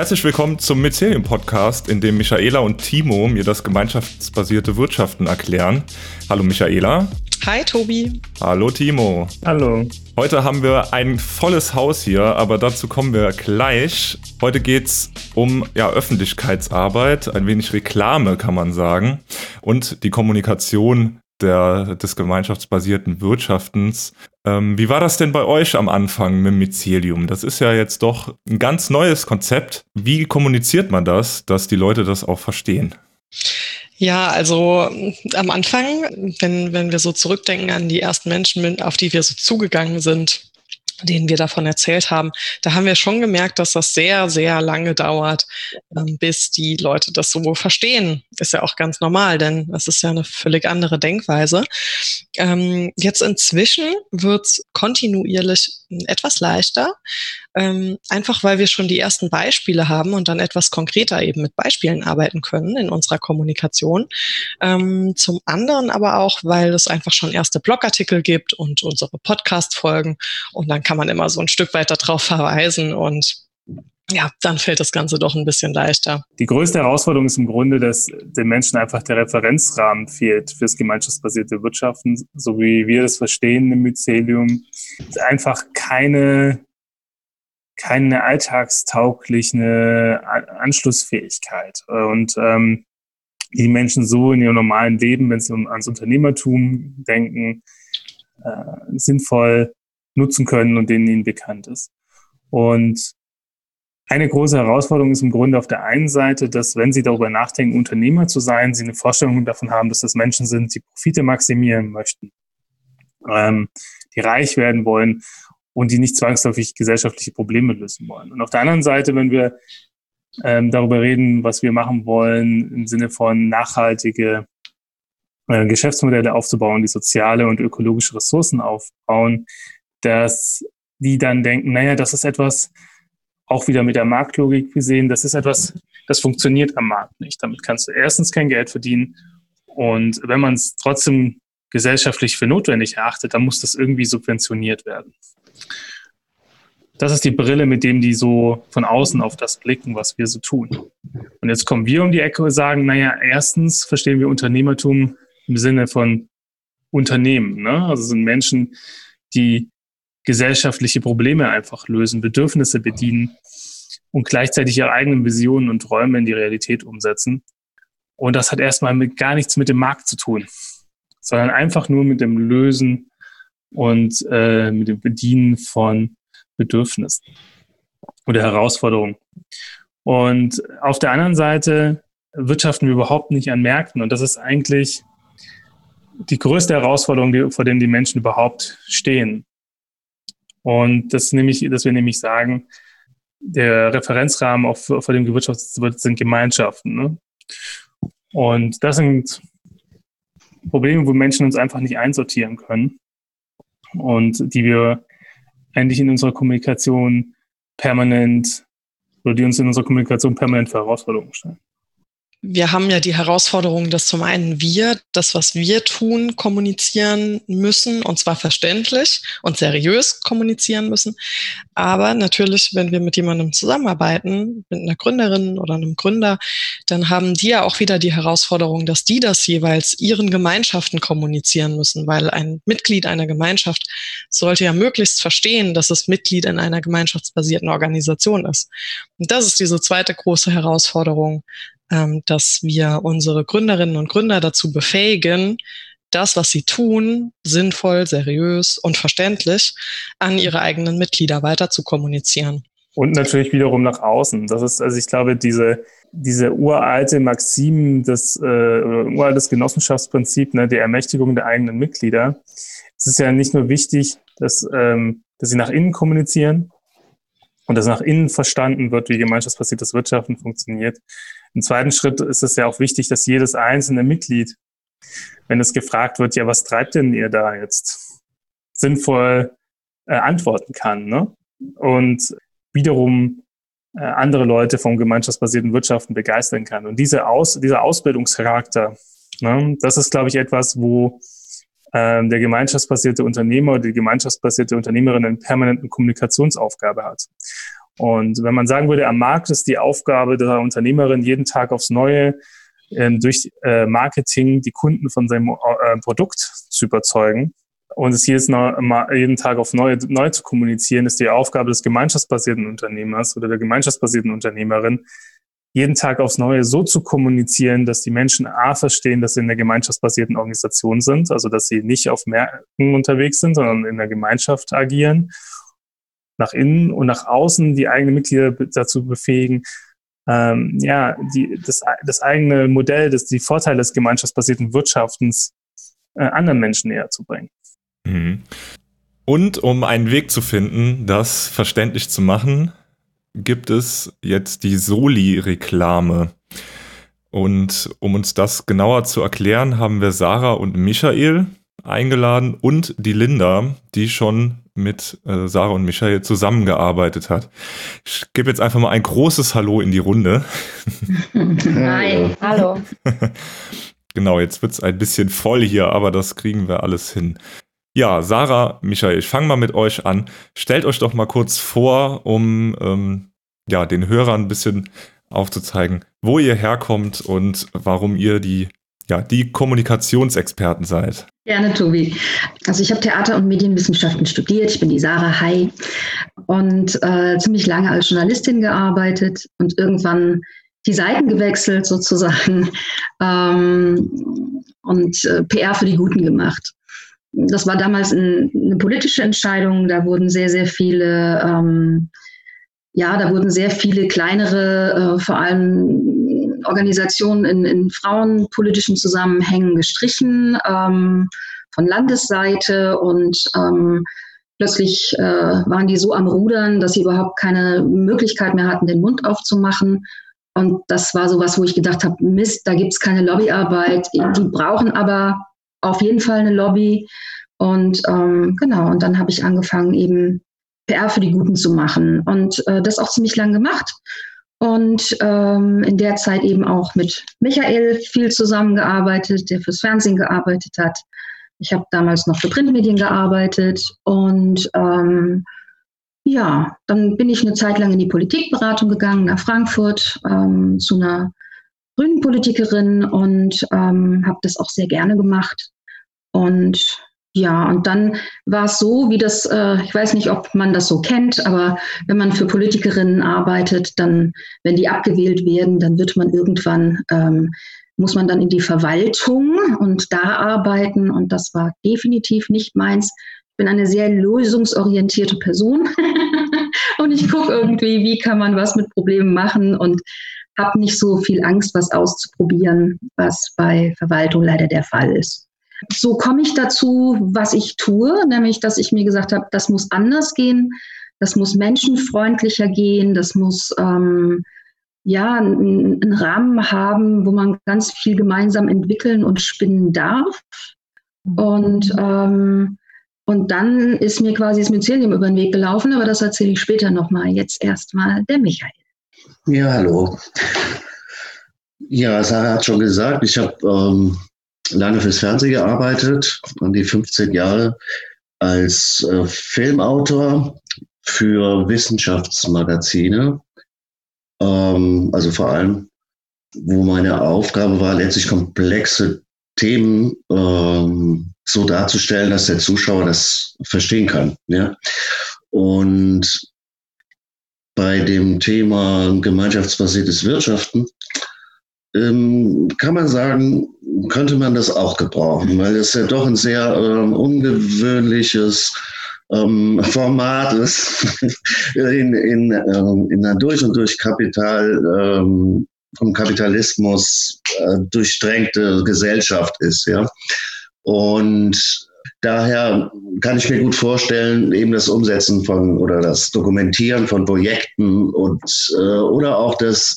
Herzlich willkommen zum Mycelium Podcast, in dem Michaela und Timo mir das gemeinschaftsbasierte Wirtschaften erklären. Hallo Michaela. Hi Tobi. Hallo Timo. Hallo. Heute haben wir ein volles Haus hier, aber dazu kommen wir gleich. Heute geht's um ja, Öffentlichkeitsarbeit, ein wenig Reklame kann man sagen und die Kommunikation der, des gemeinschaftsbasierten Wirtschaftens. Ähm, wie war das denn bei euch am Anfang mit Mycelium? Das ist ja jetzt doch ein ganz neues Konzept. Wie kommuniziert man das, dass die Leute das auch verstehen? Ja, also am Anfang, wenn, wenn wir so zurückdenken an die ersten Menschen, auf die wir so zugegangen sind, denen wir davon erzählt haben, da haben wir schon gemerkt, dass das sehr, sehr lange dauert, ähm, bis die Leute das so verstehen. Ist ja auch ganz normal, denn das ist ja eine völlig andere Denkweise. Ähm, jetzt inzwischen wird es kontinuierlich etwas leichter, ähm, einfach weil wir schon die ersten Beispiele haben und dann etwas konkreter eben mit Beispielen arbeiten können in unserer Kommunikation. Zum anderen aber auch, weil es einfach schon erste Blogartikel gibt und unsere Podcast-Folgen und dann kann man immer so ein Stück weiter darauf verweisen und ja, dann fällt das Ganze doch ein bisschen leichter. Die größte Herausforderung ist im Grunde, dass den Menschen einfach der Referenzrahmen fehlt fürs gemeinschaftsbasierte Wirtschaften, so wie wir das verstehen im Mycelium. Einfach keine, keine alltagstaugliche Anschlussfähigkeit. Und ähm, die Menschen so in ihrem normalen Leben, wenn sie ans Unternehmertum denken, äh, sinnvoll nutzen können und denen ihnen bekannt ist. Und eine große Herausforderung ist im Grunde auf der einen Seite, dass wenn Sie darüber nachdenken, Unternehmer zu sein, Sie eine Vorstellung davon haben, dass das Menschen sind, die Profite maximieren möchten, ähm, die reich werden wollen und die nicht zwangsläufig gesellschaftliche Probleme lösen wollen. Und auf der anderen Seite, wenn wir ähm, darüber reden, was wir machen wollen im Sinne von nachhaltige äh, Geschäftsmodelle aufzubauen, die soziale und ökologische Ressourcen aufbauen, dass die dann denken, naja, das ist etwas, auch wieder mit der Marktlogik gesehen, das ist etwas, das funktioniert am Markt nicht. Damit kannst du erstens kein Geld verdienen und wenn man es trotzdem gesellschaftlich für notwendig erachtet, dann muss das irgendwie subventioniert werden. Das ist die Brille, mit dem die so von außen auf das blicken, was wir so tun. Und jetzt kommen wir um die Ecke und sagen, naja, erstens verstehen wir Unternehmertum im Sinne von Unternehmen. Ne? Also sind Menschen, die gesellschaftliche Probleme einfach lösen, Bedürfnisse bedienen und gleichzeitig ihre eigenen Visionen und Träume in die Realität umsetzen. Und das hat erstmal mit, gar nichts mit dem Markt zu tun, sondern einfach nur mit dem Lösen und äh, mit dem Bedienen von Bedürfnissen oder Herausforderungen. Und auf der anderen Seite wirtschaften wir überhaupt nicht an Märkten. Und das ist eigentlich die größte Herausforderung, die, vor der die Menschen überhaupt stehen. Und das nämlich, dass wir nämlich sagen, der Referenzrahmen auf, vor dem gewirtschaftet wird, sind Gemeinschaften. Ne? Und das sind Probleme, wo Menschen uns einfach nicht einsortieren können und die wir eigentlich in unserer Kommunikation permanent oder die uns in unserer Kommunikation permanent für Herausforderungen stellen wir haben ja die Herausforderung, dass zum einen wir das, was wir tun, kommunizieren müssen, und zwar verständlich und seriös kommunizieren müssen. Aber natürlich, wenn wir mit jemandem zusammenarbeiten, mit einer Gründerin oder einem Gründer, dann haben die ja auch wieder die Herausforderung, dass die das jeweils ihren Gemeinschaften kommunizieren müssen, weil ein Mitglied einer Gemeinschaft sollte ja möglichst verstehen, dass es Mitglied in einer gemeinschaftsbasierten Organisation ist. Und das ist diese zweite große Herausforderung, ähm, dass wir unsere Gründerinnen und Gründer dazu befähigen, das, was sie tun, sinnvoll, seriös und verständlich an ihre eigenen Mitglieder weiter zu kommunizieren. Und natürlich wiederum nach außen. Das ist, also ich glaube, diese, diese uralte Maxim, das äh, uraltes Genossenschaftsprinzip, ne, der Ermächtigung der eigenen Mitglieder. Es ist ja nicht nur wichtig, dass, ähm, dass sie nach innen kommunizieren und dass nach innen verstanden wird, wie gemeinschaftsbasiertes Wirtschaften funktioniert, im zweiten Schritt ist es ja auch wichtig, dass jedes einzelne Mitglied, wenn es gefragt wird, ja, was treibt denn ihr da jetzt, sinnvoll äh, antworten kann. Ne? Und wiederum äh, andere Leute vom gemeinschaftsbasierten Wirtschaften begeistern kann. Und diese Aus, dieser Ausbildungscharakter, ne, das ist, glaube ich, etwas, wo der gemeinschaftsbasierte Unternehmer oder die gemeinschaftsbasierte Unternehmerin eine permanente Kommunikationsaufgabe hat. Und wenn man sagen würde, am Markt ist die Aufgabe der Unternehmerin jeden Tag aufs Neue ähm, durch äh, Marketing die Kunden von seinem äh, Produkt zu überzeugen und es jedes jeden Tag auf neu, neu zu kommunizieren, ist die Aufgabe des gemeinschaftsbasierten Unternehmers oder der gemeinschaftsbasierten Unternehmerin, jeden Tag aufs Neue so zu kommunizieren, dass die Menschen A verstehen, dass sie in der gemeinschaftsbasierten Organisation sind, also dass sie nicht auf Märkten unterwegs sind, sondern in der Gemeinschaft agieren, nach innen und nach außen die eigenen Mitglieder dazu befähigen, ähm, ja, die, das, das eigene Modell, das, die Vorteile des gemeinschaftsbasierten Wirtschaftens äh, anderen Menschen näher zu bringen. Mhm. Und um einen Weg zu finden, das verständlich zu machen, gibt es jetzt die Soli-Reklame. Und um uns das genauer zu erklären, haben wir Sarah und Michael eingeladen und die Linda, die schon mit äh, Sarah und Michael zusammengearbeitet hat. Ich gebe jetzt einfach mal ein großes Hallo in die Runde. Hi, hallo. genau, jetzt wird es ein bisschen voll hier, aber das kriegen wir alles hin. Ja, Sarah, Michael, ich fange mal mit euch an. Stellt euch doch mal kurz vor, um ähm, ja, den Hörern ein bisschen aufzuzeigen, wo ihr herkommt und warum ihr die, ja, die Kommunikationsexperten seid. Gerne, Tobi. Also ich habe Theater- und Medienwissenschaften studiert. Ich bin die Sarah Hai und äh, ziemlich lange als Journalistin gearbeitet und irgendwann die Seiten gewechselt sozusagen ähm, und äh, PR für die Guten gemacht das war damals ein, eine politische Entscheidung. Da wurden sehr, sehr viele, ähm, ja, da wurden sehr viele kleinere, äh, vor allem Organisationen in, in frauenpolitischen Zusammenhängen gestrichen ähm, von Landesseite und ähm, plötzlich äh, waren die so am Rudern, dass sie überhaupt keine Möglichkeit mehr hatten, den Mund aufzumachen. Und das war sowas, wo ich gedacht habe, Mist, da gibt es keine Lobbyarbeit. Die brauchen aber auf jeden Fall eine Lobby. Und ähm, genau, und dann habe ich angefangen, eben PR für die Guten zu machen und äh, das auch ziemlich lang gemacht. Und ähm, in der Zeit eben auch mit Michael viel zusammengearbeitet, der fürs Fernsehen gearbeitet hat. Ich habe damals noch für Printmedien gearbeitet und ähm, ja, dann bin ich eine Zeit lang in die Politikberatung gegangen, nach Frankfurt, ähm, zu einer grünen Politikerin und ähm, habe das auch sehr gerne gemacht. Und ja, und dann war es so, wie das, äh, ich weiß nicht, ob man das so kennt, aber wenn man für Politikerinnen arbeitet, dann, wenn die abgewählt werden, dann wird man irgendwann, ähm, muss man dann in die Verwaltung und da arbeiten. Und das war definitiv nicht meins. Ich bin eine sehr lösungsorientierte Person und ich gucke irgendwie, wie kann man was mit Problemen machen und habe nicht so viel Angst, was auszuprobieren, was bei Verwaltung leider der Fall ist. So komme ich dazu, was ich tue, nämlich dass ich mir gesagt habe, das muss anders gehen, das muss menschenfreundlicher gehen, das muss ähm, ja einen Rahmen haben, wo man ganz viel gemeinsam entwickeln und spinnen darf. Und ähm, und dann ist mir quasi das Mycelium über den Weg gelaufen, aber das erzähle ich später nochmal. Jetzt erstmal der Michael. Ja, hallo. Ja, Sarah hat schon gesagt, ich habe ähm, lange fürs Fernsehen gearbeitet, an die 15 Jahre als äh, Filmautor für Wissenschaftsmagazine. Ähm, also vor allem, wo meine Aufgabe war, letztlich komplexe Themen ähm, so darzustellen, dass der Zuschauer das verstehen kann. Ja? Und bei dem Thema gemeinschaftsbasiertes Wirtschaften ähm, kann man sagen, könnte man das auch gebrauchen, weil es ja doch ein sehr ähm, ungewöhnliches ähm, Format ist, in, in, ähm, in einer durch und durch Kapital, ähm, vom Kapitalismus äh, durchdrängte Gesellschaft ist, ja. Und Daher kann ich mir gut vorstellen, eben das Umsetzen von oder das Dokumentieren von Projekten und äh, oder auch das,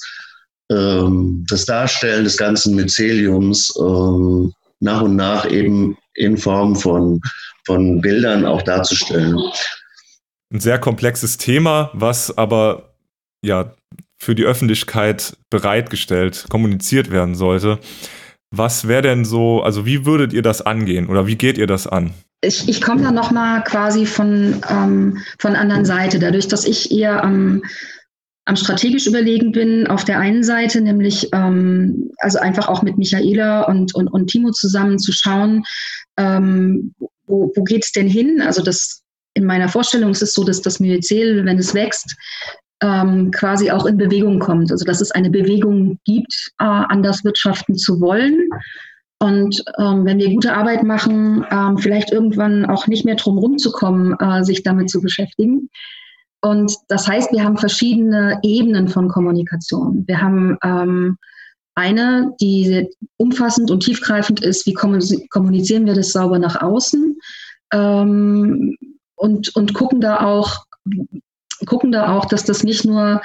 ähm, das Darstellen des ganzen Myceliums ähm, nach und nach eben in Form von, von Bildern auch darzustellen. Ein sehr komplexes Thema, was aber ja für die Öffentlichkeit bereitgestellt, kommuniziert werden sollte. Was wäre denn so, also wie würdet ihr das angehen oder wie geht ihr das an? Ich, ich komme da nochmal quasi von, ähm, von anderen Seite. Dadurch, dass ich eher am am strategisch überlegen bin, auf der einen Seite, nämlich ähm, also einfach auch mit Michaela und, und, und Timo zusammen zu schauen, ähm, wo, wo geht es denn hin? Also das in meiner Vorstellung ist es so, dass das Myzel, wenn es wächst, ähm, quasi auch in Bewegung kommt. Also dass es eine Bewegung gibt, äh, anders wirtschaften zu wollen. Und ähm, wenn wir gute Arbeit machen, ähm, vielleicht irgendwann auch nicht mehr drum rumzukommen, äh, sich damit zu beschäftigen. Und das heißt, wir haben verschiedene Ebenen von Kommunikation. Wir haben ähm, eine, die umfassend und tiefgreifend ist, wie kommunizieren wir das sauber nach außen ähm, und, und gucken da auch, gucken da auch, dass das nicht nur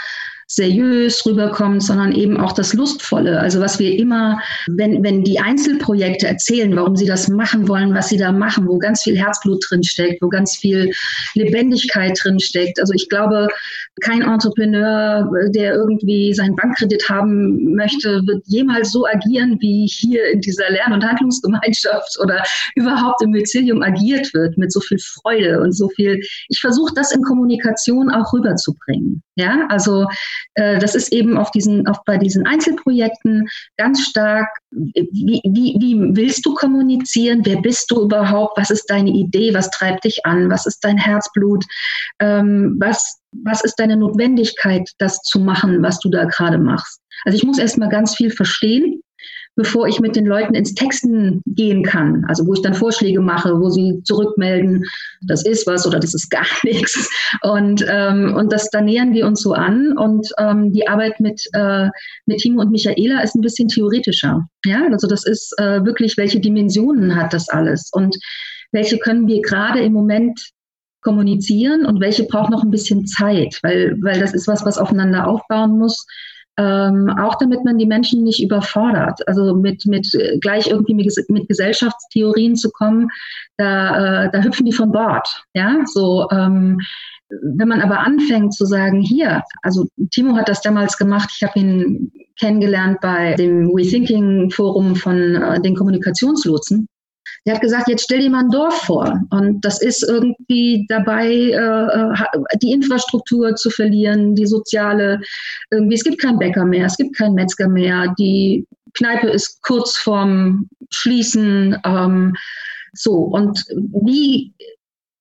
seriös rüberkommt, sondern eben auch das Lustvolle. Also was wir immer, wenn, wenn die Einzelprojekte erzählen, warum sie das machen wollen, was sie da machen, wo ganz viel Herzblut drin steckt, wo ganz viel Lebendigkeit drin steckt. Also ich glaube, kein Entrepreneur, der irgendwie seinen Bankkredit haben möchte, wird jemals so agieren, wie hier in dieser Lern- und Handlungsgemeinschaft oder überhaupt im Mycelium agiert wird, mit so viel Freude und so viel. Ich versuche das in Kommunikation auch rüberzubringen. Ja, also äh, das ist eben auf diesen, auf bei diesen Einzelprojekten ganz stark, wie, wie, wie willst du kommunizieren? Wer bist du überhaupt? Was ist deine Idee? Was treibt dich an? Was ist dein Herzblut? Ähm, was, was ist deine Notwendigkeit, das zu machen, was du da gerade machst? Also ich muss erst mal ganz viel verstehen bevor ich mit den Leuten ins Texten gehen kann. Also wo ich dann Vorschläge mache, wo sie zurückmelden, das ist was oder das ist gar nichts. Und, ähm, und das, da nähern wir uns so an. Und ähm, die Arbeit mit, äh, mit Timo und Michaela ist ein bisschen theoretischer. Ja, also das ist äh, wirklich, welche Dimensionen hat das alles? Und welche können wir gerade im Moment kommunizieren und welche braucht noch ein bisschen Zeit, weil, weil das ist was, was aufeinander aufbauen muss ähm, auch damit man die Menschen nicht überfordert. Also mit, mit äh, gleich irgendwie mit, Gesellschaftstheorien zu kommen, da, äh, da hüpfen die von Bord. Ja, so. Ähm, wenn man aber anfängt zu sagen, hier, also Timo hat das damals gemacht, ich habe ihn kennengelernt bei dem We Thinking Forum von äh, den Kommunikationslotsen. Der hat gesagt, jetzt stell dir mal ein Dorf vor. Und das ist irgendwie dabei, äh, die Infrastruktur zu verlieren, die soziale, irgendwie, es gibt keinen Bäcker mehr, es gibt keinen Metzger mehr, die Kneipe ist kurz vorm Schließen. Ähm, so, und wie,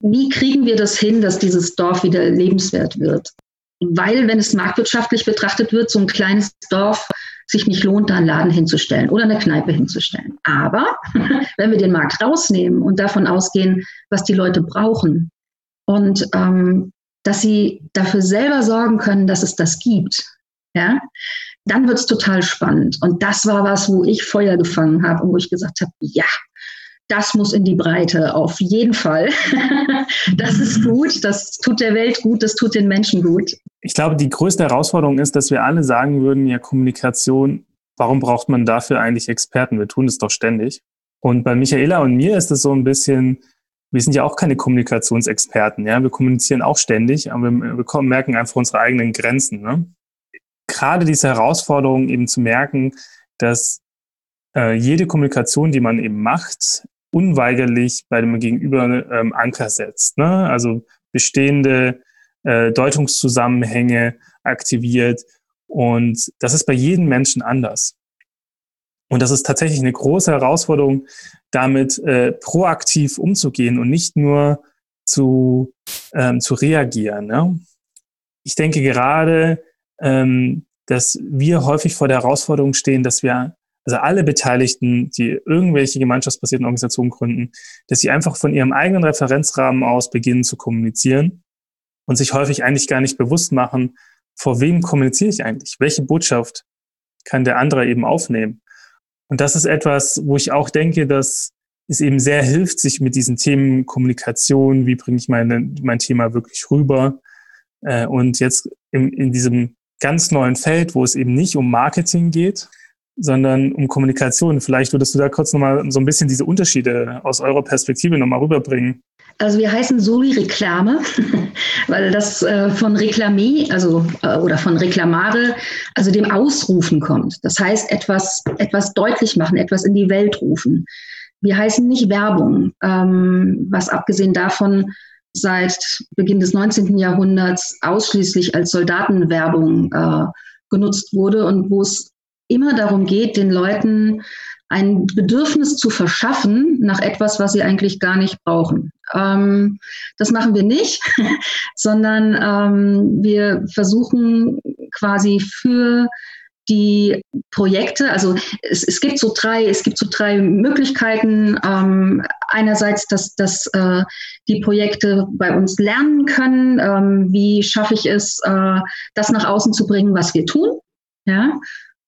wie kriegen wir das hin, dass dieses Dorf wieder lebenswert wird? Weil, wenn es marktwirtschaftlich betrachtet wird, so ein kleines Dorf sich nicht lohnt, da einen Laden hinzustellen oder eine Kneipe hinzustellen. Aber wenn wir den Markt rausnehmen und davon ausgehen, was die Leute brauchen und ähm, dass sie dafür selber sorgen können, dass es das gibt, ja, dann wird es total spannend. Und das war was, wo ich Feuer gefangen habe und wo ich gesagt habe, ja, das muss in die Breite, auf jeden Fall. das ist gut, das tut der Welt gut, das tut den Menschen gut. Ich glaube, die größte Herausforderung ist, dass wir alle sagen würden, ja, Kommunikation, warum braucht man dafür eigentlich Experten? Wir tun es doch ständig. Und bei Michaela und mir ist es so ein bisschen, wir sind ja auch keine Kommunikationsexperten, ja. Wir kommunizieren auch ständig, aber wir, wir merken einfach unsere eigenen Grenzen. Ne? Gerade diese Herausforderung eben zu merken, dass äh, jede Kommunikation, die man eben macht, unweigerlich bei dem Gegenüber ähm, Anker setzt. Ne? Also bestehende äh, Deutungszusammenhänge aktiviert. Und das ist bei jedem Menschen anders. Und das ist tatsächlich eine große Herausforderung, damit äh, proaktiv umzugehen und nicht nur zu, ähm, zu reagieren. Ne? Ich denke gerade, ähm, dass wir häufig vor der Herausforderung stehen, dass wir also alle Beteiligten, die irgendwelche gemeinschaftsbasierten Organisationen gründen, dass sie einfach von ihrem eigenen Referenzrahmen aus beginnen zu kommunizieren und sich häufig eigentlich gar nicht bewusst machen, vor wem kommuniziere ich eigentlich? Welche Botschaft kann der andere eben aufnehmen? Und das ist etwas, wo ich auch denke, dass es eben sehr hilft, sich mit diesen Themen Kommunikation, wie bringe ich meine, mein Thema wirklich rüber? Äh, und jetzt in, in diesem ganz neuen Feld, wo es eben nicht um Marketing geht, sondern um Kommunikation. Vielleicht würdest du da kurz nochmal so ein bisschen diese Unterschiede aus eurer Perspektive nochmal rüberbringen. Also wir heißen Soli Reklame, weil das äh, von Reklamé, also äh, oder von Reklamare, also dem Ausrufen kommt. Das heißt, etwas, etwas deutlich machen, etwas in die Welt rufen. Wir heißen nicht Werbung, ähm, was abgesehen davon seit Beginn des 19. Jahrhunderts ausschließlich als Soldatenwerbung äh, genutzt wurde und wo es immer darum geht, den Leuten ein Bedürfnis zu verschaffen nach etwas, was sie eigentlich gar nicht brauchen. Ähm, das machen wir nicht, sondern ähm, wir versuchen quasi für die Projekte, also es, es gibt so drei, es gibt so drei Möglichkeiten. Ähm, einerseits, dass, dass äh, die Projekte bei uns lernen können, ähm, wie schaffe ich es, äh, das nach außen zu bringen, was wir tun. Ja,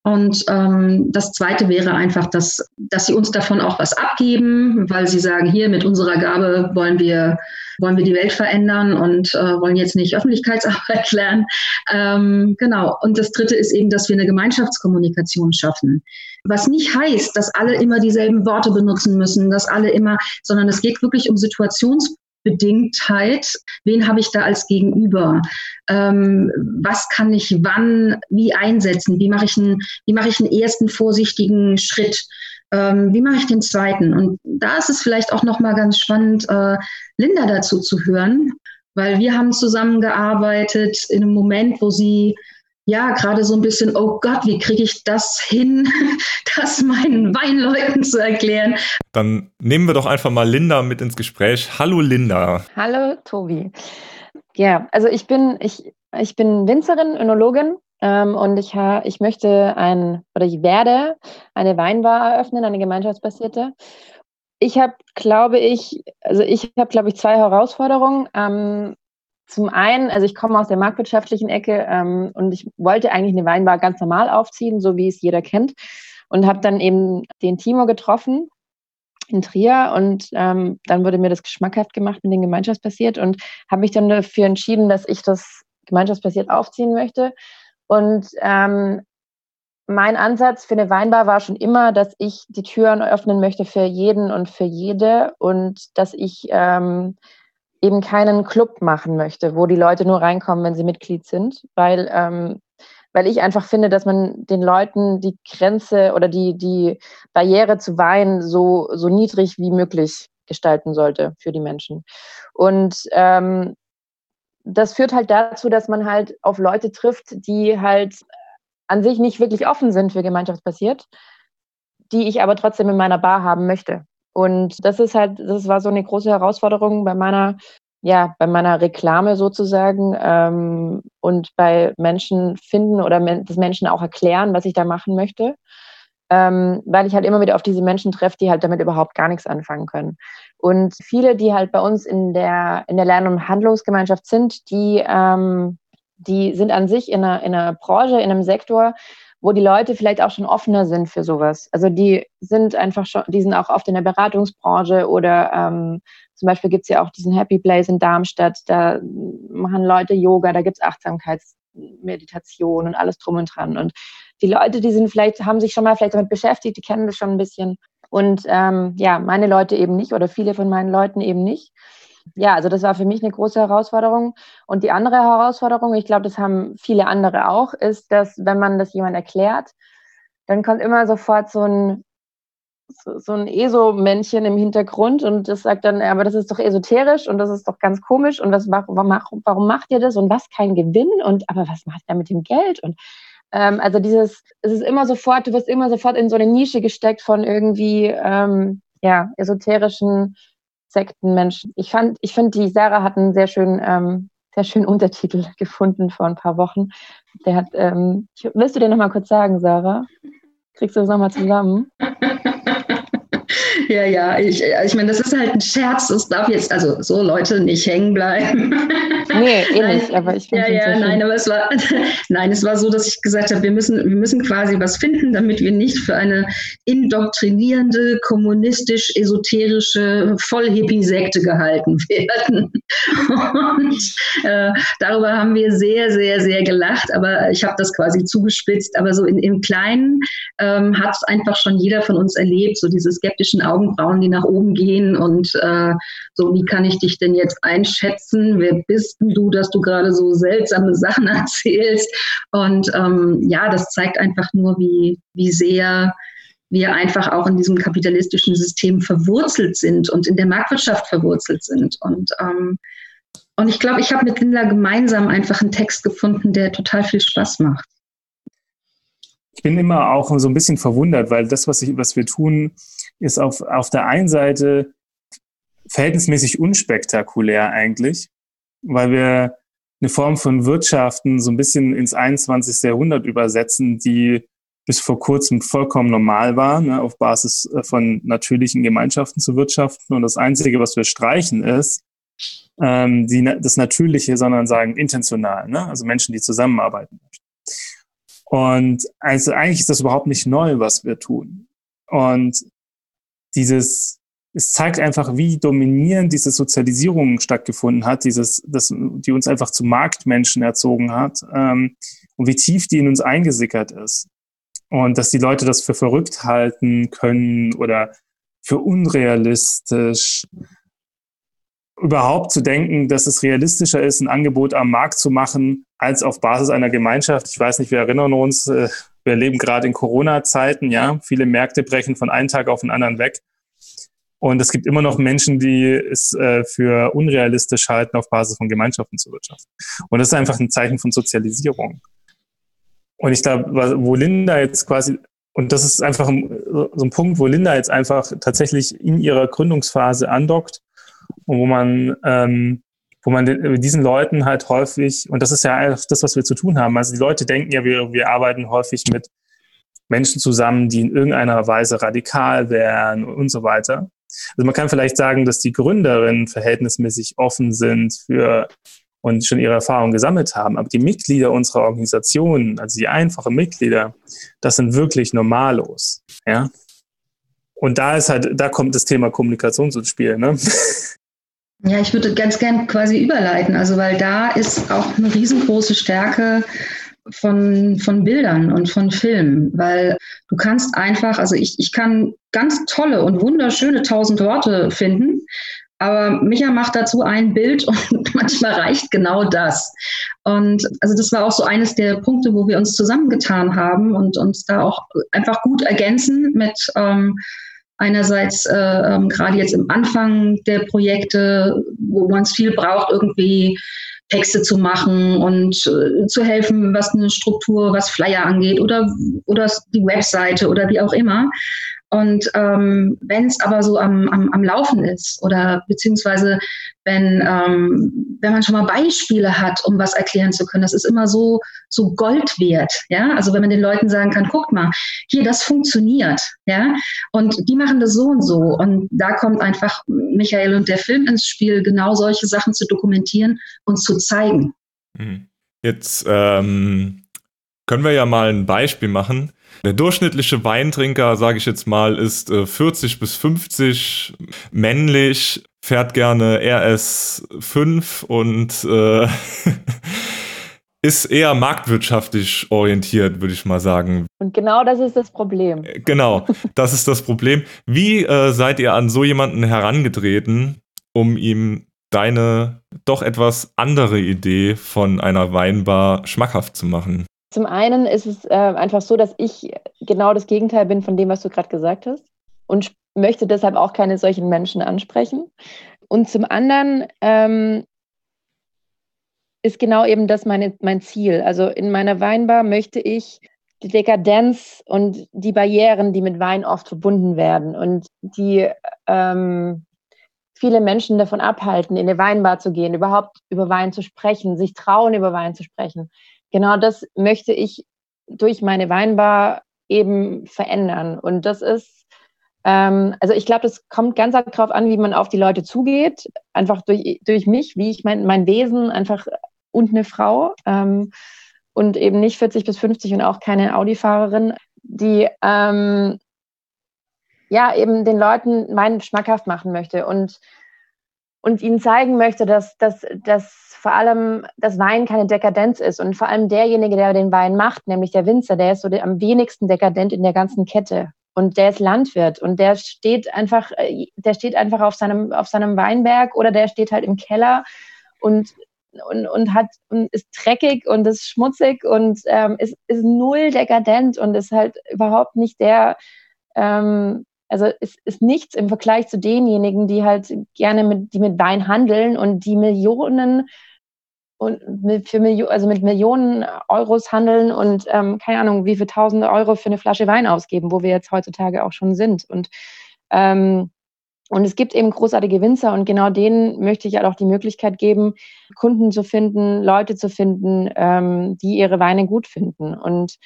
und ähm, das Zweite wäre einfach, dass, dass sie uns davon auch was abgeben, weil sie sagen, hier mit unserer Gabe wollen wir, wollen wir die Welt verändern und äh, wollen jetzt nicht Öffentlichkeitsarbeit lernen. Ähm, genau. Und das Dritte ist eben, dass wir eine Gemeinschaftskommunikation schaffen. Was nicht heißt, dass alle immer dieselben Worte benutzen müssen, dass alle immer, sondern es geht wirklich um Situations Bedingtheit. Wen habe ich da als Gegenüber? Ähm, was kann ich wann, wie einsetzen? Wie mache ich einen, wie mache ich einen ersten vorsichtigen Schritt? Ähm, wie mache ich den zweiten? Und da ist es vielleicht auch noch mal ganz spannend, äh, Linda dazu zu hören, weil wir haben zusammengearbeitet in einem Moment, wo sie ja, gerade so ein bisschen, oh Gott, wie kriege ich das hin, das meinen Weinleuten zu erklären? Dann nehmen wir doch einfach mal Linda mit ins Gespräch. Hallo Linda. Hallo Tobi. Ja, also ich bin, ich, ich bin Winzerin, Önologin ähm, und ich, ha, ich möchte ein, oder ich werde eine Weinbar eröffnen, eine gemeinschaftsbasierte. Ich habe, glaube ich, also ich habe, glaube ich, zwei Herausforderungen. Ähm, zum einen, also ich komme aus der marktwirtschaftlichen Ecke ähm, und ich wollte eigentlich eine Weinbar ganz normal aufziehen, so wie es jeder kennt. Und habe dann eben den Timo getroffen in Trier und ähm, dann wurde mir das geschmackhaft gemacht mit dem Gemeinschaftsbasiert und habe mich dann dafür entschieden, dass ich das gemeinschaftsbasiert aufziehen möchte. Und ähm, mein Ansatz für eine Weinbar war schon immer, dass ich die Türen öffnen möchte für jeden und für jede und dass ich ähm, eben keinen Club machen möchte, wo die Leute nur reinkommen, wenn sie Mitglied sind, weil, ähm, weil ich einfach finde, dass man den Leuten die Grenze oder die, die Barriere zu Wein so, so niedrig wie möglich gestalten sollte für die Menschen. Und ähm, das führt halt dazu, dass man halt auf Leute trifft, die halt an sich nicht wirklich offen sind für gemeinschaftsbasiert, die ich aber trotzdem in meiner Bar haben möchte. Und das ist halt, das war so eine große Herausforderung bei meiner, ja, bei meiner Reklame sozusagen ähm, und bei Menschen finden oder men das Menschen auch erklären, was ich da machen möchte. Ähm, weil ich halt immer wieder auf diese Menschen treffe, die halt damit überhaupt gar nichts anfangen können. Und viele, die halt bei uns in der, in der Lern- und Handlungsgemeinschaft sind, die, ähm, die sind an sich in einer, in einer Branche, in einem Sektor, wo die Leute vielleicht auch schon offener sind für sowas. Also die sind einfach schon, die sind auch oft in der Beratungsbranche oder ähm, zum Beispiel gibt's ja auch diesen Happy Place in Darmstadt, da machen Leute Yoga, da gibt's Achtsamkeitsmeditation und alles drum und dran. Und die Leute, die sind vielleicht, haben sich schon mal vielleicht damit beschäftigt, die kennen das schon ein bisschen. Und ähm, ja, meine Leute eben nicht oder viele von meinen Leuten eben nicht ja, also das war für mich eine große Herausforderung. Und die andere Herausforderung, ich glaube, das haben viele andere auch, ist, dass wenn man das jemand erklärt, dann kommt immer sofort so ein so, so ein ESO-Männchen im Hintergrund und das sagt dann, aber das ist doch esoterisch und das ist doch ganz komisch und was, warum, warum macht ihr das und was kein Gewinn und aber was macht ihr mit dem Geld und ähm, also dieses, es ist immer sofort, du wirst immer sofort in so eine Nische gesteckt von irgendwie ähm, ja esoterischen Sektenmensch. Ich fand, ich finde, die Sarah hat einen sehr schönen, ähm, sehr schönen Untertitel gefunden vor ein paar Wochen. Der hat, ähm, willst du dir nochmal kurz sagen, Sarah? Kriegst du das nochmal zusammen? Ja, ja, ich, ich meine, das ist halt ein Scherz. Das darf jetzt, also so Leute nicht hängen bleiben. Nee, eh nicht, aber ich finde Ja, ja, nein, aber es war, nein, es war so, dass ich gesagt habe, wir müssen, wir müssen quasi was finden, damit wir nicht für eine indoktrinierende, kommunistisch-esoterische Vollhippie-Sekte gehalten werden. Und äh, darüber haben wir sehr, sehr, sehr gelacht, aber ich habe das quasi zugespitzt. Aber so in, im Kleinen ähm, hat es einfach schon jeder von uns erlebt, so diese skeptischen Augenbrauen, die nach oben gehen und äh, so, wie kann ich dich denn jetzt einschätzen? Wer bist du, dass du gerade so seltsame Sachen erzählst? Und ähm, ja, das zeigt einfach nur, wie, wie sehr wir einfach auch in diesem kapitalistischen System verwurzelt sind und in der Marktwirtschaft verwurzelt sind. Und ähm, Und ich glaube, ich habe mit Linda gemeinsam einfach einen Text gefunden, der total viel Spaß macht. Ich bin immer auch so ein bisschen verwundert, weil das, was, ich, was wir tun, ist auf, auf der einen Seite verhältnismäßig unspektakulär eigentlich, weil wir eine Form von Wirtschaften so ein bisschen ins 21. Jahrhundert übersetzen, die bis vor kurzem vollkommen normal war, ne, auf Basis äh, von natürlichen Gemeinschaften zu wirtschaften. Und das Einzige, was wir streichen, ist ähm, die, das Natürliche, sondern sagen intentional, ne? also Menschen, die zusammenarbeiten. Und also eigentlich ist das überhaupt nicht neu, was wir tun. Und dieses es zeigt einfach, wie dominierend diese Sozialisierung stattgefunden hat, dieses, das, die uns einfach zu Marktmenschen erzogen hat ähm, und wie tief die in uns eingesickert ist. Und dass die Leute das für verrückt halten können oder für unrealistisch. Überhaupt zu denken, dass es realistischer ist, ein Angebot am Markt zu machen, als auf Basis einer Gemeinschaft. Ich weiß nicht, wir erinnern uns, äh, wir leben gerade in Corona-Zeiten, ja. Viele Märkte brechen von einem Tag auf den anderen weg. Und es gibt immer noch Menschen, die es äh, für unrealistisch halten, auf Basis von Gemeinschaften zu wirtschaften. Und das ist einfach ein Zeichen von Sozialisierung. Und ich glaube, wo Linda jetzt quasi, und das ist einfach so ein Punkt, wo Linda jetzt einfach tatsächlich in ihrer Gründungsphase andockt und wo man, ähm, wo man diesen Leuten halt häufig, und das ist ja einfach das, was wir zu tun haben. Also die Leute denken ja, wir, wir arbeiten häufig mit Menschen zusammen, die in irgendeiner Weise radikal wären und so weiter. Also man kann vielleicht sagen, dass die Gründerinnen verhältnismäßig offen sind für und schon ihre Erfahrungen gesammelt haben. Aber die Mitglieder unserer Organisation, also die einfachen Mitglieder, das sind wirklich normalos. Ja. Und da ist halt, da kommt das Thema Kommunikation ins Spiel. Ne? Ja, ich würde ganz gern quasi überleiten, also weil da ist auch eine riesengroße Stärke von, von Bildern und von Filmen, weil du kannst einfach, also ich, ich kann ganz tolle und wunderschöne tausend Worte finden, aber Micha macht dazu ein Bild und manchmal reicht genau das. Und also das war auch so eines der Punkte, wo wir uns zusammengetan haben und uns da auch einfach gut ergänzen mit ähm, einerseits äh, ähm, gerade jetzt im Anfang der Projekte, wo man es viel braucht, irgendwie Texte zu machen und äh, zu helfen, was eine Struktur, was Flyer angeht oder, oder die Webseite oder wie auch immer. Und ähm, wenn es aber so am, am, am Laufen ist oder beziehungsweise wenn, ähm, wenn man schon mal Beispiele hat, um was erklären zu können, das ist immer so, so Gold wert. Ja? Also wenn man den Leuten sagen kann, guckt mal, hier, das funktioniert. Ja? Und die machen das so und so. Und da kommt einfach Michael und der Film ins Spiel, genau solche Sachen zu dokumentieren und zu zeigen. Mhm. Jetzt ähm, können wir ja mal ein Beispiel machen. Der durchschnittliche Weintrinker, sage ich jetzt mal, ist äh, 40 bis 50 männlich, fährt gerne RS5 und äh, ist eher marktwirtschaftlich orientiert, würde ich mal sagen. Und genau das ist das Problem. Äh, genau, das ist das Problem. Wie äh, seid ihr an so jemanden herangetreten, um ihm deine doch etwas andere Idee von einer Weinbar schmackhaft zu machen? Zum einen ist es äh, einfach so, dass ich genau das Gegenteil bin von dem, was du gerade gesagt hast und möchte deshalb auch keine solchen Menschen ansprechen. Und zum anderen ähm, ist genau eben das meine, mein Ziel. Also in meiner Weinbar möchte ich die Dekadenz und die Barrieren, die mit Wein oft verbunden werden und die ähm, viele Menschen davon abhalten, in eine Weinbar zu gehen, überhaupt über Wein zu sprechen, sich trauen, über Wein zu sprechen genau das möchte ich durch meine Weinbar eben verändern. Und das ist, ähm, also ich glaube, das kommt ganz darauf an, wie man auf die Leute zugeht. Einfach durch, durch mich, wie ich mein, mein Wesen einfach und eine Frau. Ähm, und eben nicht 40 bis 50 und auch keine Audi-Fahrerin, die ähm, ja eben den Leuten meinen schmackhaft machen möchte und, und ihnen zeigen möchte, dass, dass, dass vor allem das Wein keine Dekadenz ist und vor allem derjenige, der den Wein macht, nämlich der Winzer, der ist so der, am wenigsten dekadent in der ganzen Kette und der ist Landwirt und der steht einfach, äh, der steht einfach auf seinem, auf seinem Weinberg oder der steht halt im Keller und und, und hat und ist dreckig und ist schmutzig und ähm, ist, ist null dekadent und ist halt überhaupt nicht der, ähm, also es ist nichts im Vergleich zu denjenigen, die halt gerne mit, die mit Wein handeln und die Millionen und mit, für Millio also mit Millionen Euros handeln und ähm, keine Ahnung, wie viel tausende Euro für eine Flasche Wein ausgeben, wo wir jetzt heutzutage auch schon sind. Und, ähm, und es gibt eben großartige Winzer und genau denen möchte ich halt auch die Möglichkeit geben, Kunden zu finden, Leute zu finden, ähm, die ihre Weine gut finden. Und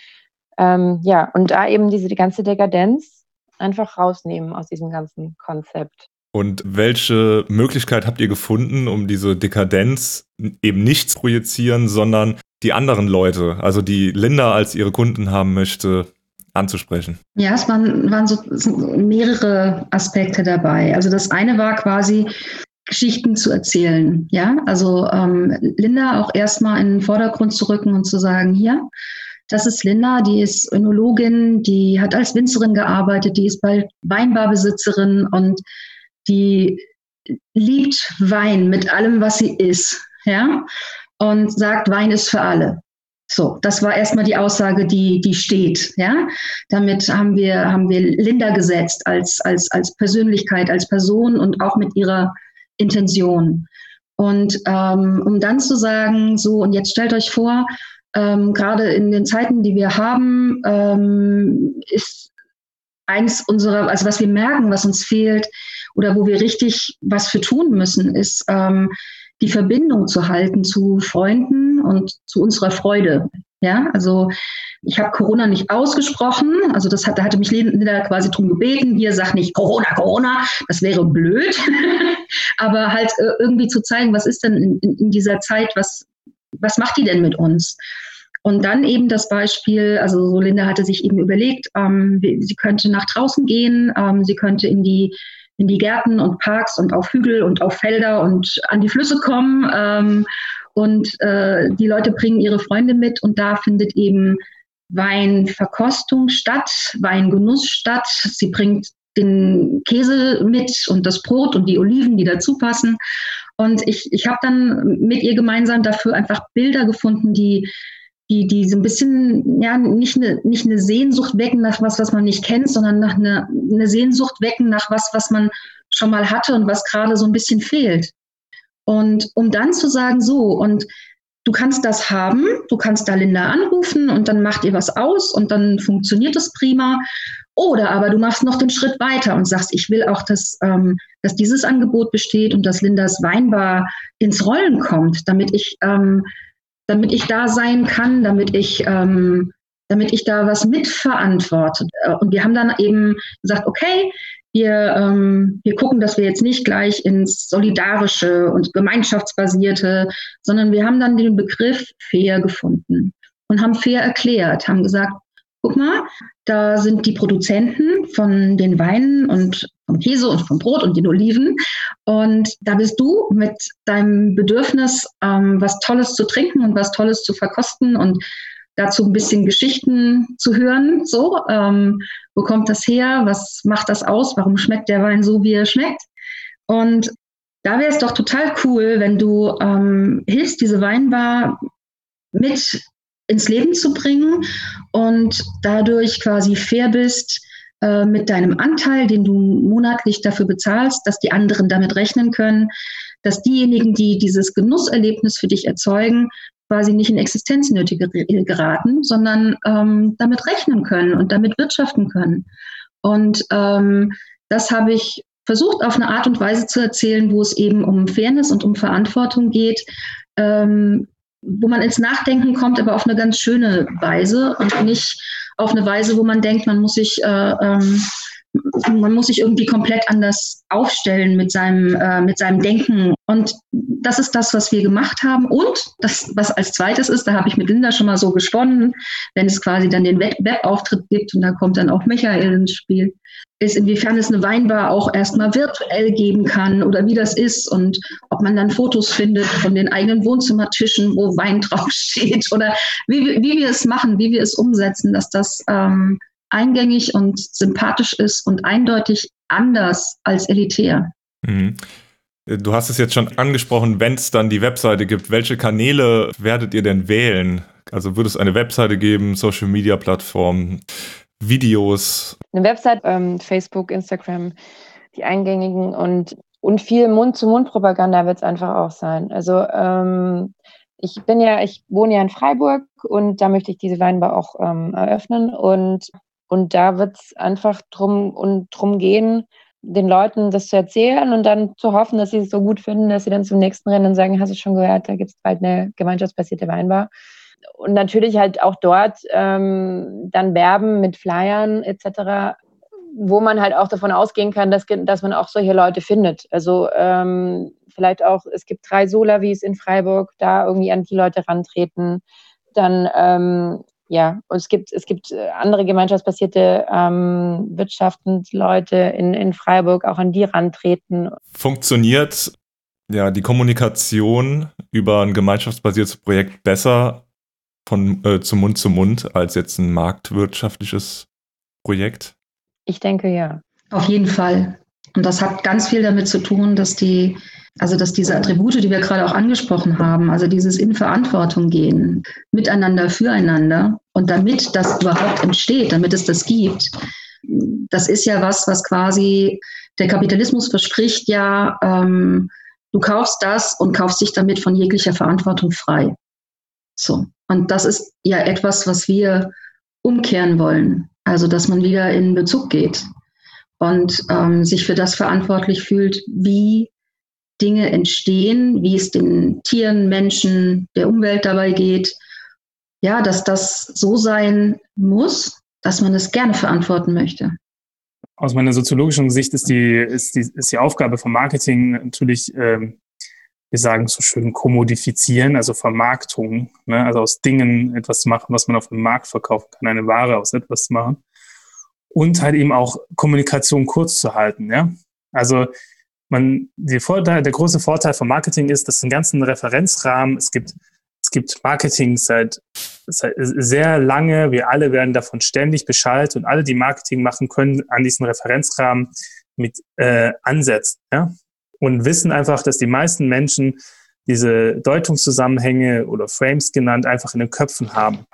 ähm, ja, und da eben diese die ganze Dekadenz einfach rausnehmen aus diesem ganzen Konzept. Und welche Möglichkeit habt ihr gefunden, um diese Dekadenz eben nicht zu projizieren, sondern die anderen Leute, also die Linda als ihre Kunden haben möchte, anzusprechen? Ja, es waren, waren so, mehrere Aspekte dabei. Also das eine war quasi, Geschichten zu erzählen. Ja, also ähm, Linda auch erstmal in den Vordergrund zu rücken und zu sagen, hier, das ist Linda, die ist Önologin, die hat als Winzerin gearbeitet, die ist bald Weinbarbesitzerin und die liebt Wein mit allem, was sie ist, ja, und sagt, Wein ist für alle. So, das war erstmal die Aussage, die, die steht, ja. Damit haben wir, haben wir Linda gesetzt als, als, als Persönlichkeit, als Person und auch mit ihrer Intention. Und ähm, um dann zu sagen, so, und jetzt stellt euch vor, ähm, gerade in den Zeiten, die wir haben, ähm, ist eins unserer, also was wir merken, was uns fehlt oder wo wir richtig was für tun müssen, ist ähm, die Verbindung zu halten zu Freunden und zu unserer Freude. Ja, also ich habe Corona nicht ausgesprochen, also das hat, da hatte mich Linda quasi drum gebeten, hier sag nicht Corona, Corona, das wäre blöd, aber halt äh, irgendwie zu zeigen, was ist denn in, in, in dieser Zeit, was, was macht die denn mit uns? Und dann eben das Beispiel, also so Linda hatte sich eben überlegt, ähm, sie könnte nach draußen gehen, ähm, sie könnte in die in die Gärten und Parks und auf Hügel und auf Felder und an die Flüsse kommen. Ähm, und äh, die Leute bringen ihre Freunde mit und da findet eben Weinverkostung statt, Weingenuss statt. Sie bringt den Käse mit und das Brot und die Oliven, die dazu passen. Und ich, ich habe dann mit ihr gemeinsam dafür einfach Bilder gefunden, die die, die so ein bisschen, ja, nicht eine, nicht eine Sehnsucht wecken nach was, was man nicht kennt, sondern nach eine, eine Sehnsucht wecken nach was, was man schon mal hatte und was gerade so ein bisschen fehlt. Und um dann zu sagen, so, und du kannst das haben, du kannst da Linda anrufen und dann macht ihr was aus und dann funktioniert es prima. Oder aber du machst noch den Schritt weiter und sagst, ich will auch, dass, ähm, dass dieses Angebot besteht und dass Lindas Weinbar ins Rollen kommt, damit ich ähm, damit ich da sein kann, damit ich, ähm, damit ich da was mitverantworte. Und wir haben dann eben gesagt, okay, wir, ähm, wir gucken, dass wir jetzt nicht gleich ins Solidarische und Gemeinschaftsbasierte, sondern wir haben dann den Begriff fair gefunden und haben fair erklärt, haben gesagt, guck mal, da sind die Produzenten von den Weinen und vom Käse und vom Brot und den Oliven. Und da bist du mit deinem Bedürfnis, ähm, was Tolles zu trinken und was Tolles zu verkosten und dazu ein bisschen Geschichten zu hören. So, ähm, wo kommt das her? Was macht das aus? Warum schmeckt der Wein so, wie er schmeckt? Und da wäre es doch total cool, wenn du ähm, hilfst, diese Weinbar mit ins Leben zu bringen und dadurch quasi fair bist äh, mit deinem Anteil, den du monatlich dafür bezahlst, dass die anderen damit rechnen können, dass diejenigen, die dieses Genusserlebnis für dich erzeugen, quasi nicht in Existenznöte geraten, sondern ähm, damit rechnen können und damit wirtschaften können. Und ähm, das habe ich versucht auf eine Art und Weise zu erzählen, wo es eben um Fairness und um Verantwortung geht, ähm, wo man ins Nachdenken kommt, aber auf eine ganz schöne Weise und nicht auf eine Weise, wo man denkt, man muss sich, äh, ähm, man muss sich irgendwie komplett anders aufstellen mit seinem, äh, mit seinem Denken. Und das ist das, was wir gemacht haben. Und das, was als zweites ist, da habe ich mit Linda schon mal so gesponnen, wenn es quasi dann den Webauftritt gibt und da kommt dann auch Michael ins Spiel, ist, inwiefern es eine Weinbar auch erstmal virtuell geben kann oder wie das ist und ob man dann Fotos findet von den eigenen Wohnzimmertischen, wo Wein draufsteht oder wie, wie wir es machen, wie wir es umsetzen, dass das ähm, eingängig und sympathisch ist und eindeutig anders als elitär. Mhm. Du hast es jetzt schon angesprochen, wenn es dann die Webseite gibt, welche Kanäle werdet ihr denn wählen? Also würde es eine Webseite geben, Social Media Plattformen? Videos? Eine Website, ähm, Facebook, Instagram, die eingängigen und, und viel Mund-zu-Mund-Propaganda wird es einfach auch sein. Also ähm, ich bin ja, ich wohne ja in Freiburg und da möchte ich diese Weinbar auch ähm, eröffnen und, und da wird es einfach drum und drum gehen, den Leuten das zu erzählen und dann zu hoffen, dass sie es so gut finden, dass sie dann zum nächsten Rennen sagen, hast du schon gehört, da gibt es bald eine gemeinschaftsbasierte Weinbar. Und natürlich halt auch dort ähm, dann werben mit Flyern etc., wo man halt auch davon ausgehen kann, dass, dass man auch solche Leute findet. Also ähm, vielleicht auch, es gibt drei Solavis in Freiburg, da irgendwie an die Leute rantreten. Dann ähm, ja, und es gibt, es gibt äh, andere gemeinschaftsbasierte ähm, Wirtschaftsleute in, in Freiburg, auch an die rantreten. Funktioniert ja die Kommunikation über ein gemeinschaftsbasiertes Projekt besser von äh, zu Mund zu Mund als jetzt ein marktwirtschaftliches Projekt? Ich denke ja. Auf jeden Fall. Und das hat ganz viel damit zu tun, dass die, also dass diese Attribute, die wir gerade auch angesprochen haben, also dieses in Verantwortung gehen, miteinander, füreinander und damit das überhaupt entsteht, damit es das gibt, das ist ja was, was quasi der Kapitalismus verspricht ja, ähm, du kaufst das und kaufst dich damit von jeglicher Verantwortung frei. So. Und das ist ja etwas, was wir umkehren wollen. Also, dass man wieder in Bezug geht und ähm, sich für das verantwortlich fühlt, wie Dinge entstehen, wie es den Tieren, Menschen, der Umwelt dabei geht. Ja, dass das so sein muss, dass man es gerne verantworten möchte. Aus meiner soziologischen Sicht ist die, ist die, ist die Aufgabe von Marketing natürlich, ähm, wir sagen so schön, kommodifizieren, also Vermarktung, ne? also aus Dingen etwas zu machen, was man auf dem Markt verkaufen kann, eine Ware aus etwas zu machen und halt eben auch Kommunikation kurz zu halten. Ja? Also man, die Vorteil, der große Vorteil von Marketing ist, dass einen ganzen Referenzrahmen, es gibt, es gibt Marketing seit, seit sehr lange, wir alle werden davon ständig beschallt und alle, die Marketing machen können, an diesen Referenzrahmen mit äh, ansetzen. Ja? Und wissen einfach, dass die meisten Menschen diese Deutungszusammenhänge oder Frames genannt einfach in den Köpfen haben.